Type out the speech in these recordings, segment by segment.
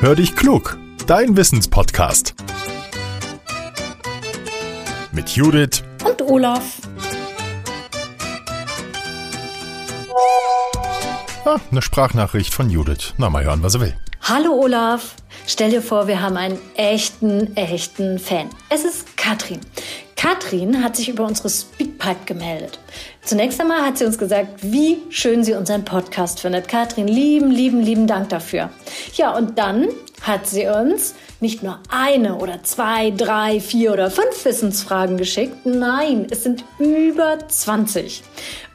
Hör dich klug, dein Wissenspodcast. Mit Judith und Olaf. Ah, eine Sprachnachricht von Judith. Na, mal hören, was er will. Hallo Olaf. Stell dir vor, wir haben einen echten, echten Fan. Es ist Katrin. Katrin hat sich über unsere Speakpipe gemeldet. Zunächst einmal hat sie uns gesagt, wie schön sie unseren Podcast findet. Katrin, lieben, lieben, lieben Dank dafür. Ja, und dann hat sie uns nicht nur eine oder zwei, drei, vier oder fünf Wissensfragen geschickt. Nein, es sind über 20.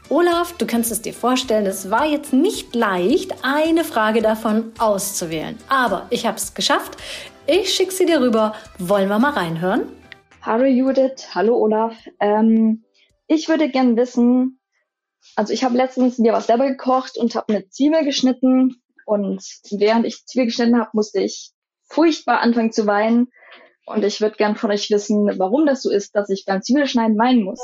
Olaf, du kannst es dir vorstellen, es war jetzt nicht leicht, eine Frage davon auszuwählen. Aber ich habe es geschafft. Ich schicke sie dir rüber. Wollen wir mal reinhören? Hallo Judith, hallo Olaf. Ähm, ich würde gern wissen, also ich habe letztens mir was selber gekocht und habe eine Zwiebel geschnitten und während ich Zwiebel geschnitten habe, musste ich furchtbar anfangen zu weinen und ich würde gern von euch wissen, warum das so ist, dass ich beim Zwiebelschneiden weinen muss.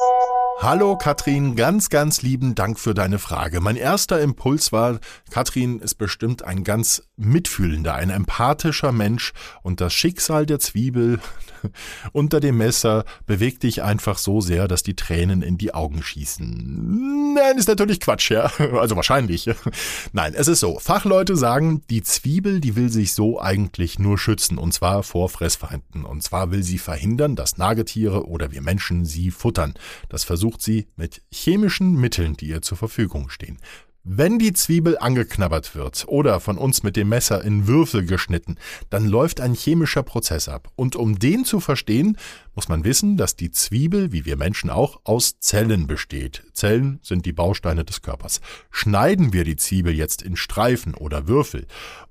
Hallo Katrin, ganz, ganz lieben Dank für deine Frage. Mein erster Impuls war, Katrin ist bestimmt ein ganz mitfühlender, ein empathischer Mensch und das Schicksal der Zwiebel unter dem Messer bewegt dich einfach so sehr, dass die Tränen in die Augen schießen. Nein, ist natürlich Quatsch, ja. Also wahrscheinlich. Nein, es ist so. Fachleute sagen, die Zwiebel, die will sich so eigentlich nur schützen und zwar vor Fressfeinden. Und zwar will sie verhindern, dass Nagetiere oder wir Menschen sie futtern. Das versucht sie mit chemischen Mitteln, die ihr zur Verfügung stehen. Wenn die Zwiebel angeknabbert wird oder von uns mit dem Messer in Würfel geschnitten, dann läuft ein chemischer Prozess ab. Und um den zu verstehen, muss man wissen, dass die Zwiebel, wie wir Menschen auch, aus Zellen besteht. Zellen sind die Bausteine des Körpers. Schneiden wir die Zwiebel jetzt in Streifen oder Würfel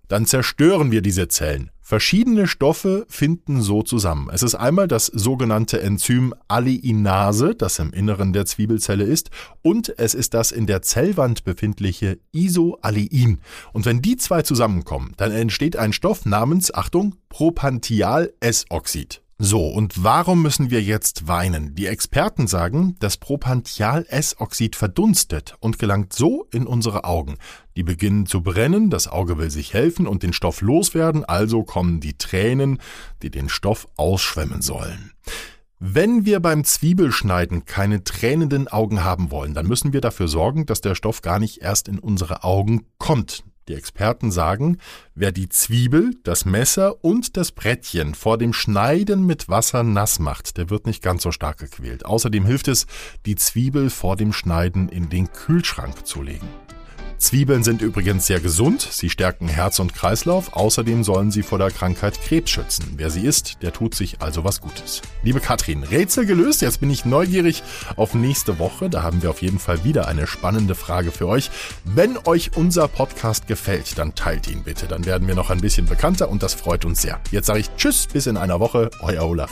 dann zerstören wir diese Zellen. Verschiedene Stoffe finden so zusammen. Es ist einmal das sogenannte Enzym Alliinase, das im Inneren der Zwiebelzelle ist, und es ist das in der Zellwand befindliche Isoallein. Und wenn die zwei zusammenkommen, dann entsteht ein Stoff namens, Achtung, Propantial-S-Oxid. So, und warum müssen wir jetzt weinen? Die Experten sagen, das Propantial-S-Oxid verdunstet und gelangt so in unsere Augen. Die beginnen zu brennen, das Auge will sich helfen und den Stoff loswerden, also kommen die Tränen, die den Stoff ausschwemmen sollen. Wenn wir beim Zwiebelschneiden keine tränenden Augen haben wollen, dann müssen wir dafür sorgen, dass der Stoff gar nicht erst in unsere Augen kommt. Die Experten sagen, wer die Zwiebel, das Messer und das Brettchen vor dem Schneiden mit Wasser nass macht, der wird nicht ganz so stark gequält. Außerdem hilft es, die Zwiebel vor dem Schneiden in den Kühlschrank zu legen. Zwiebeln sind übrigens sehr gesund, sie stärken Herz und Kreislauf, außerdem sollen sie vor der Krankheit Krebs schützen. Wer sie isst, der tut sich also was Gutes. Liebe Katrin, Rätsel gelöst, jetzt bin ich neugierig auf nächste Woche, da haben wir auf jeden Fall wieder eine spannende Frage für euch. Wenn euch unser Podcast gefällt, dann teilt ihn bitte, dann werden wir noch ein bisschen bekannter und das freut uns sehr. Jetzt sage ich Tschüss, bis in einer Woche, euer Olaf.